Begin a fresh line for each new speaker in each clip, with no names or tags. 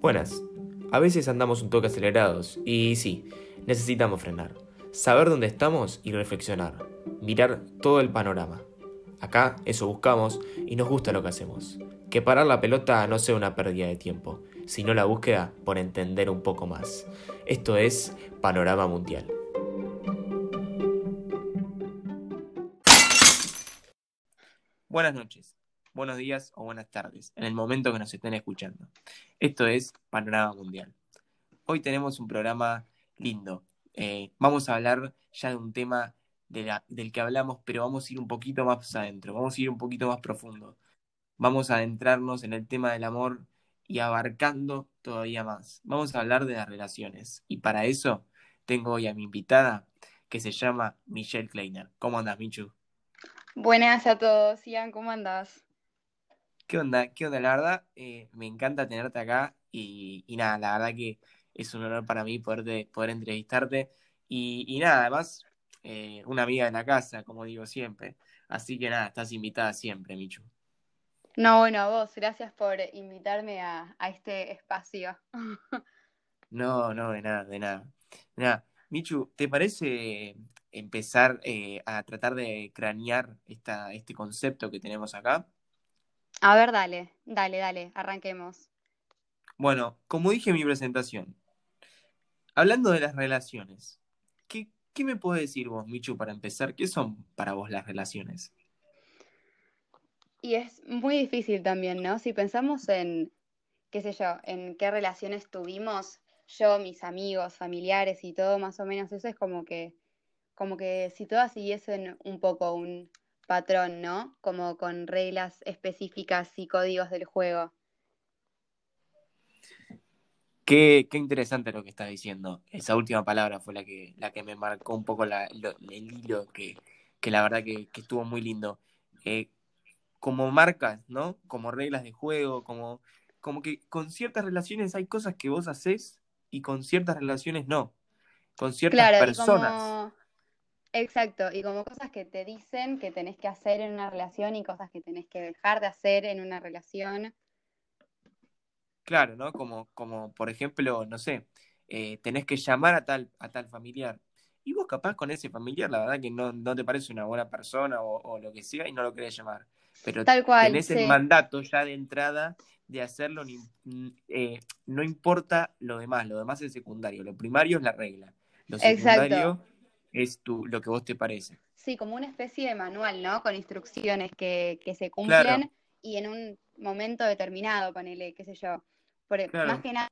Buenas. A veces andamos un toque acelerados y sí, necesitamos frenar. Saber dónde estamos y reflexionar. Mirar todo el panorama. Acá eso buscamos y nos gusta lo que hacemos. Que parar la pelota no sea una pérdida de tiempo, sino la búsqueda por entender un poco más. Esto es Panorama Mundial. Buenas noches, buenos días o buenas tardes, en el momento que nos estén escuchando. Esto es Panorama Mundial. Hoy tenemos un programa lindo. Eh, vamos a hablar ya de un tema del que hablamos, pero vamos a ir un poquito más adentro, vamos a ir un poquito más profundo. Vamos a adentrarnos en el tema del amor y abarcando todavía más. Vamos a hablar de las relaciones. Y para eso tengo hoy a mi invitada que se llama Michelle Kleiner. ¿Cómo andas, Michu?
Buenas a todos, Ian, ¿cómo andas?
¿Qué onda? ¿Qué onda? La verdad, eh, me encanta tenerte acá y, nada, la verdad que es un honor para mí poder, poder entrevistarte. Y, nada, además, eh, una amiga de la casa, como digo siempre. Así que nada, estás invitada siempre, Michu.
No, bueno, a vos, gracias por invitarme a, este espacio.
no, no, de nada, de nada. nada. Michu, ¿te parece empezar eh, a tratar de cranear esta, este concepto que tenemos acá?
A ver, dale, dale, dale, arranquemos.
Bueno, como dije en mi presentación, hablando de las relaciones, ¿qué, qué me puedes decir vos, Michu, para empezar? ¿Qué son para vos las relaciones?
Y es muy difícil también, ¿no? Si pensamos en, qué sé yo, en qué relaciones tuvimos, yo, mis amigos, familiares y todo más o menos, eso es como que, como que si todas siguiesen un poco un patrón, ¿no? Como con reglas específicas y códigos del juego.
Qué, qué, interesante lo que estás diciendo. Esa última palabra fue la que, la que me marcó un poco el hilo, que, que, la verdad que, estuvo muy lindo. Eh, como marcas, ¿no? Como reglas de juego, como, como que con ciertas relaciones hay cosas que vos haces y con ciertas relaciones no. Con ciertas personas.
Exacto, y como cosas que te dicen que tenés que hacer en una relación y cosas que tenés que dejar de hacer en una relación.
Claro, ¿no? Como, como por ejemplo, no sé, eh, tenés que llamar a tal, a tal familiar. Y vos capaz con ese familiar, la verdad que no, no te parece una buena persona o, lo que sea y no lo querés llamar. Pero Tal cual, tenés el mandato ya de entrada de hacerlo, eh, no importa lo demás, lo demás es secundario, lo primario es la regla, lo secundario es tu, lo que vos te parece.
Sí, como una especie de manual, ¿no? Con instrucciones que, se cumplen y en un momento determinado, ponele, qué sé yo. Por, Más que nada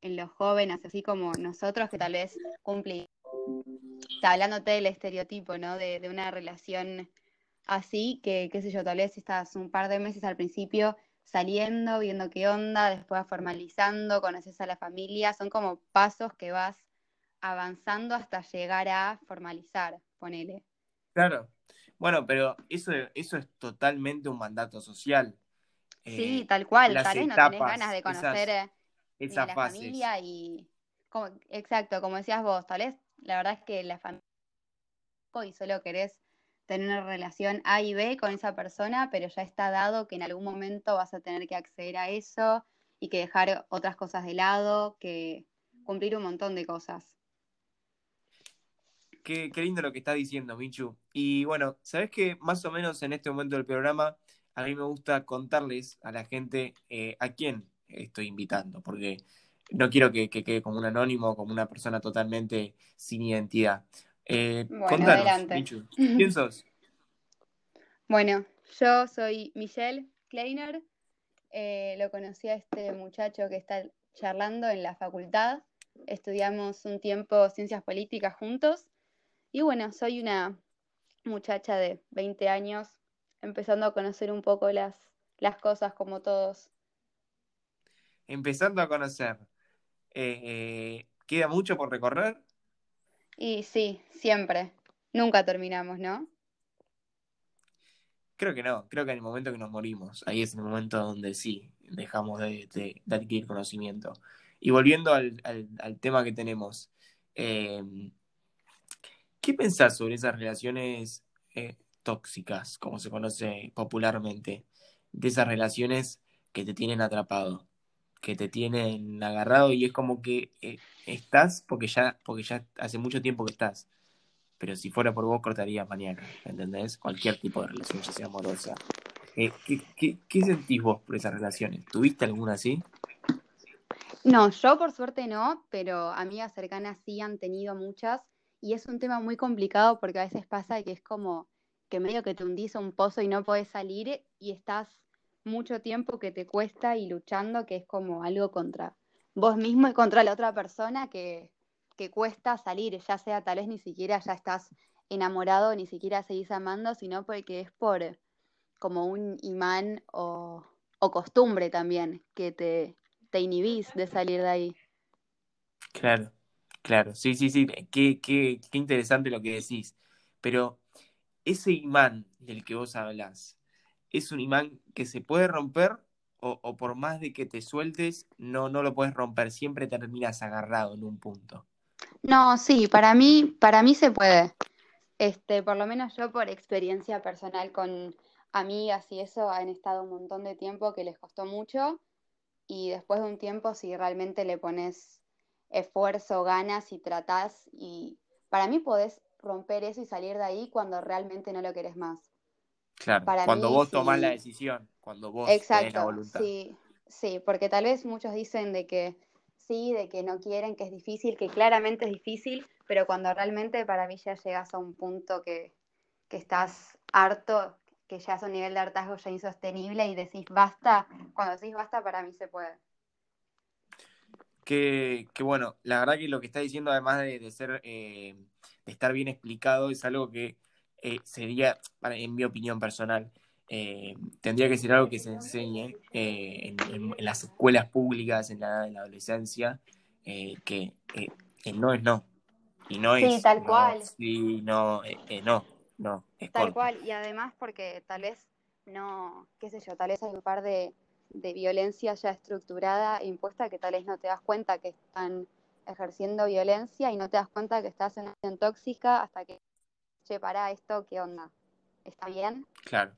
en los jóvenes, así como nosotros que tal vez cumplimos, hablándote del estereotipo, ¿no? De, de una relación así, que, qué sé yo, tal vez estás un par de meses al principio saliendo, viendo qué onda, después formalizando, conoces a la familia, son como pasos que vas avanzando hasta llegar a formalizar, ponele.
Claro. Bueno, pero eso, eso es totalmente un mandato social.
Sí, eh, tal cual, tal vez no tenés ganas de conocer eh, esa la familia y exacto, como decías vos, tal vez la verdad es que la familia y solo querés tener una relación A y B con esa persona, pero ya está dado que en algún momento vas a tener que acceder a eso y que dejar otras cosas de lado, que cumplir un montón de cosas.
Qué, lindo lo que estás diciendo, Michu. Y bueno, sabes que más o menos en este momento del programa, a mí me gusta contarles a la gente eh, a quién estoy invitando, porque no quiero que, quede como un anónimo, como una persona totalmente sin identidad. Eh, bueno, adelante. ¿quién sos?
Bueno, yo soy Michelle Kleiner. Eh, lo conocí a este muchacho que está charlando en la facultad. Estudiamos un tiempo ciencias políticas juntos. Y bueno, soy una muchacha de 20 años, empezando a conocer un poco las, las cosas como todos.
Empezando a conocer. Eh, eh, ¿Queda mucho por recorrer?
Y sí, siempre. Nunca terminamos, ¿no?
Creo que no, creo que en el momento que nos morimos, ahí es el momento donde sí, dejamos de, adquirir conocimiento. Y volviendo al, tema que tenemos, eh, ¿qué pensás sobre esas relaciones eh, tóxicas, como se conoce popularmente? De esas relaciones que te tienen atrapado. que te tienen agarrado y es como que eh, estás porque ya, porque ya hace mucho tiempo que estás. Pero si fuera por vos, cortarías mañana, ¿entendés? Cualquier tipo de relación, ya sea amorosa. Eh, ¿qué, qué, sentís vos por esas relaciones? ¿Tuviste alguna así?
No, yo por suerte no, pero amigas cercanas sí han tenido muchas y es un tema muy complicado porque a veces pasa que es como que medio que te hundís a un pozo y no podés salir y estás mucho tiempo que te cuesta y luchando, que es como algo contra vos mismo y contra la otra persona que, que cuesta salir, ya sea tal vez ni siquiera ya estás enamorado, ni siquiera seguís amando, sino porque es por como un imán o, o costumbre también, que te, te inhibís de salir de ahí.
Claro, claro, sí, sí, sí, qué, qué, qué interesante lo que decís. Pero ese imán del que vos hablas, ¿es un imán que se puede romper o, por más de que te sueltes, no, no lo puedes romper? Siempre terminas agarrado en un punto.
No, sí, para mí, para mí se puede. Este, por lo menos yo por experiencia personal con amigas y eso han estado un montón de tiempo que les costó mucho y después de un tiempo si realmente le pones esfuerzo, ganas y tratás y para mí podés romper eso y salir de ahí cuando realmente no lo querés más.
Claro, cuando vos tomás la decisión, cuando vos Exacto, la voluntad.
Sí, sí, porque tal vez muchos dicen de que sí, de que no quieren, que es difícil, que claramente es difícil, pero cuando realmente para mí ya llegas a un punto que, que estás harto, que ya es un nivel de hartazgo ya insostenible y decís basta, cuando decís basta para mí se puede.
Que, que bueno, la verdad que lo que está diciendo además de, ser, eh, de estar bien explicado es algo que eh, sería, en mi opinión personal, eh, tendría que ser algo que se enseñe en, las escuelas públicas, en la, en la adolescencia, que, no es no. Y no
sí, tal cual.
Sí, no, no no,
Tal cual, y además porque tal vez no, qué sé yo, tal vez hay un par de, de violencia ya estructurada e impuesta que tal vez no te das cuenta que están ejerciendo violencia y no te das cuenta que estás en una situación tóxica hasta que, che, pará, esto, ¿qué onda? ¿Está bien?
Claro.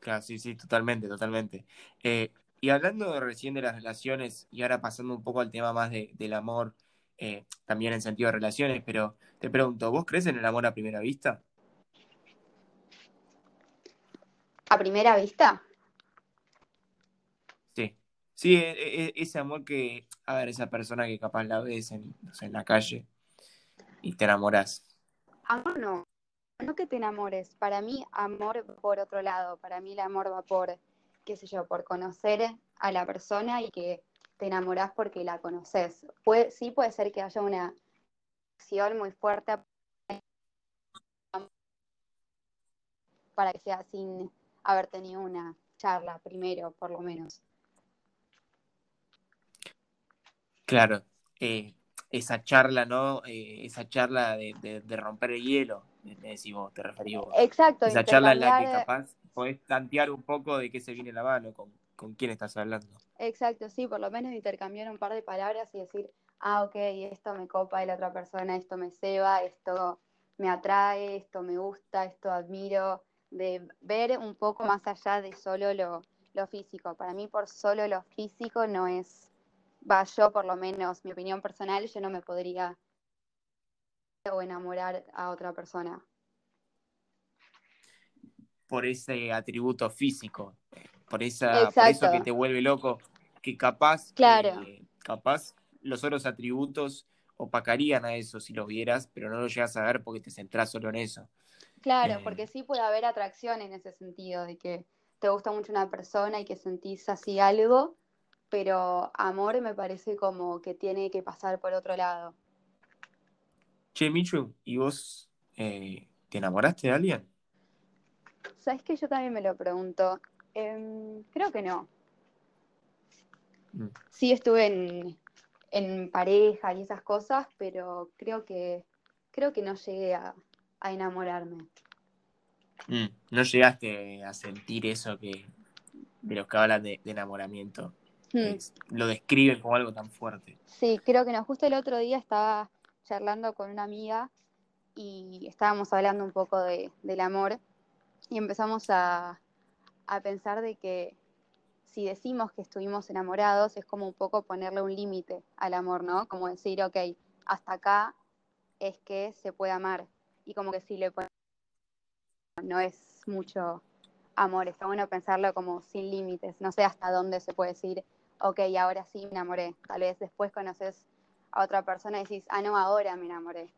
Claro, sí, sí, totalmente, totalmente. Eh, y hablando recién de las relaciones y ahora pasando un poco al tema más de, del amor, eh, también en sentido de relaciones, pero te pregunto, ¿vos crees en el amor a primera vista?
a primera vista.
Sí, e, e, e, ese amor que, a ver, esa persona que capaz la ves en, en la calle y te enamoras.
Amor no, no que te enamores, para mí amor por otro lado, para mí el amor va por, qué sé yo, por conocer a la persona y que te enamorás porque la conoces. Puede, sí puede ser que haya una acción muy fuerte para que sea sin haber tenido una charla primero, por lo menos.
Claro, eh, esa charla, ¿no? Eh, esa charla de, romper el hielo, me decís vos, te referís vos.
Exacto.
Esa charla en la que capaz podés tantear un poco de qué se viene la mano, con, con quién estás hablando.
Exacto, sí, por lo menos intercambiar un par de palabras y decir, ah, ok, esto me copa de la otra persona, esto me ceba, esto me atrae, esto me gusta, esto admiro, de ver un poco más allá de solo lo, físico. Para mí por solo lo físico no es, va yo por lo menos, mi opinión personal, yo no me podría o enamorar a otra persona.
Por ese atributo físico, por, esa, por eso que te vuelve loco, que capaz,
claro.
Eh, capaz los otros atributos opacarían a eso si lo vieras, pero no lo llegas a ver porque te centras solo en eso.
Claro, eh, porque sí puede haber atracción en ese sentido, de que te gusta mucho una persona y que sentís así algo, pero amor me parece como que tiene que pasar por otro lado.
Che, Michu, ¿y vos eh, te enamoraste de alguien?
Sabes que yo también me lo pregunto. Em, creo que no. Mm. Sí estuve en, en pareja y esas cosas, pero creo que creo que no llegué a, a enamorarme.
Mm, no llegaste a sentir eso que de los que hablan de, enamoramiento. Hmm. lo describen como algo tan fuerte.
Sí, creo que no. Justo el otro día estaba charlando con una amiga y estábamos hablando un poco de, del amor y empezamos a, a pensar de que si decimos que estuvimos enamorados, es como un poco ponerle un límite al amor, ¿no? Como decir, ok, hasta acá es que se puede amar. Y como que si le ponemos, no es mucho amor, está bueno pensarlo como sin límites, no sé hasta dónde se puede decir, ok, ahora sí me enamoré. Tal vez después conoces a otra persona y decís, ah, no, ahora me enamoré.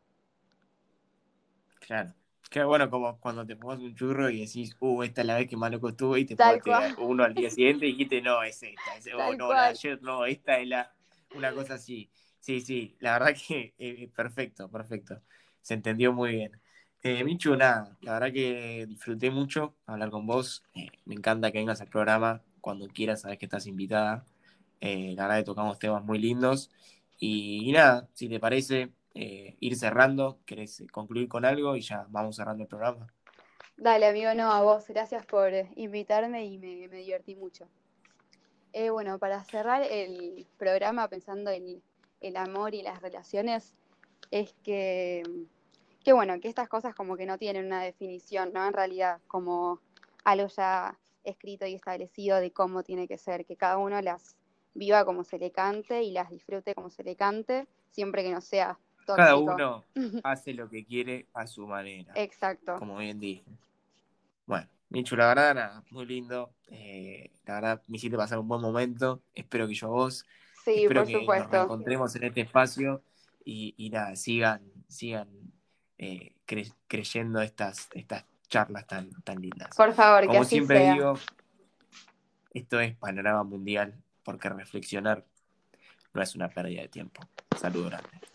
Claro. Qué bueno como cuando te pones un churro y decís, uh, esta es la vez que más loco estuve y te pones uno al día siguiente y dijiste, no, es esta, es, oh, no, ayer no, esta es la, una cosa así. Sí, sí, la verdad que eh, perfecto, perfecto. Se entendió muy bien. Eh, Michu, nada, la verdad que disfruté mucho hablar con vos. Eh, me encanta que vengas al programa cuando quieras, sabes que estás invitada. Eh, la verdad que tocamos temas muy lindos. y nada, si te parece, eh, ir cerrando. ¿Querés concluir con algo y ya vamos cerrando el programa?
Dale, amigo, no, a vos. Gracias por invitarme y me, divertí mucho. Eh, bueno, para cerrar el programa pensando en el amor y las relaciones, es que, que, bueno, que estas cosas como que no tienen una definición, ¿no? En realidad, como algo ya escrito y establecido de cómo tiene que ser, que cada uno las viva como se le cante y las disfrute como se le cante, siempre que no sea
cada uno hace lo que quiere a su manera.
Exacto.
Como bien dije. Bueno, Michu, la verdad, nada, muy lindo. Eh, la verdad, me hiciste pasar un buen momento. Espero que yo vos.
Sí,
Espero
por
que
supuesto.
Nos encontremos en este espacio y, nada, sigan, sigan eh, creyendo estas, estas charlas tan, tan lindas.
Por favor,
Como
que
siempre digo, esto es Panorama Mundial, porque reflexionar no es una pérdida de tiempo. Saludos grande.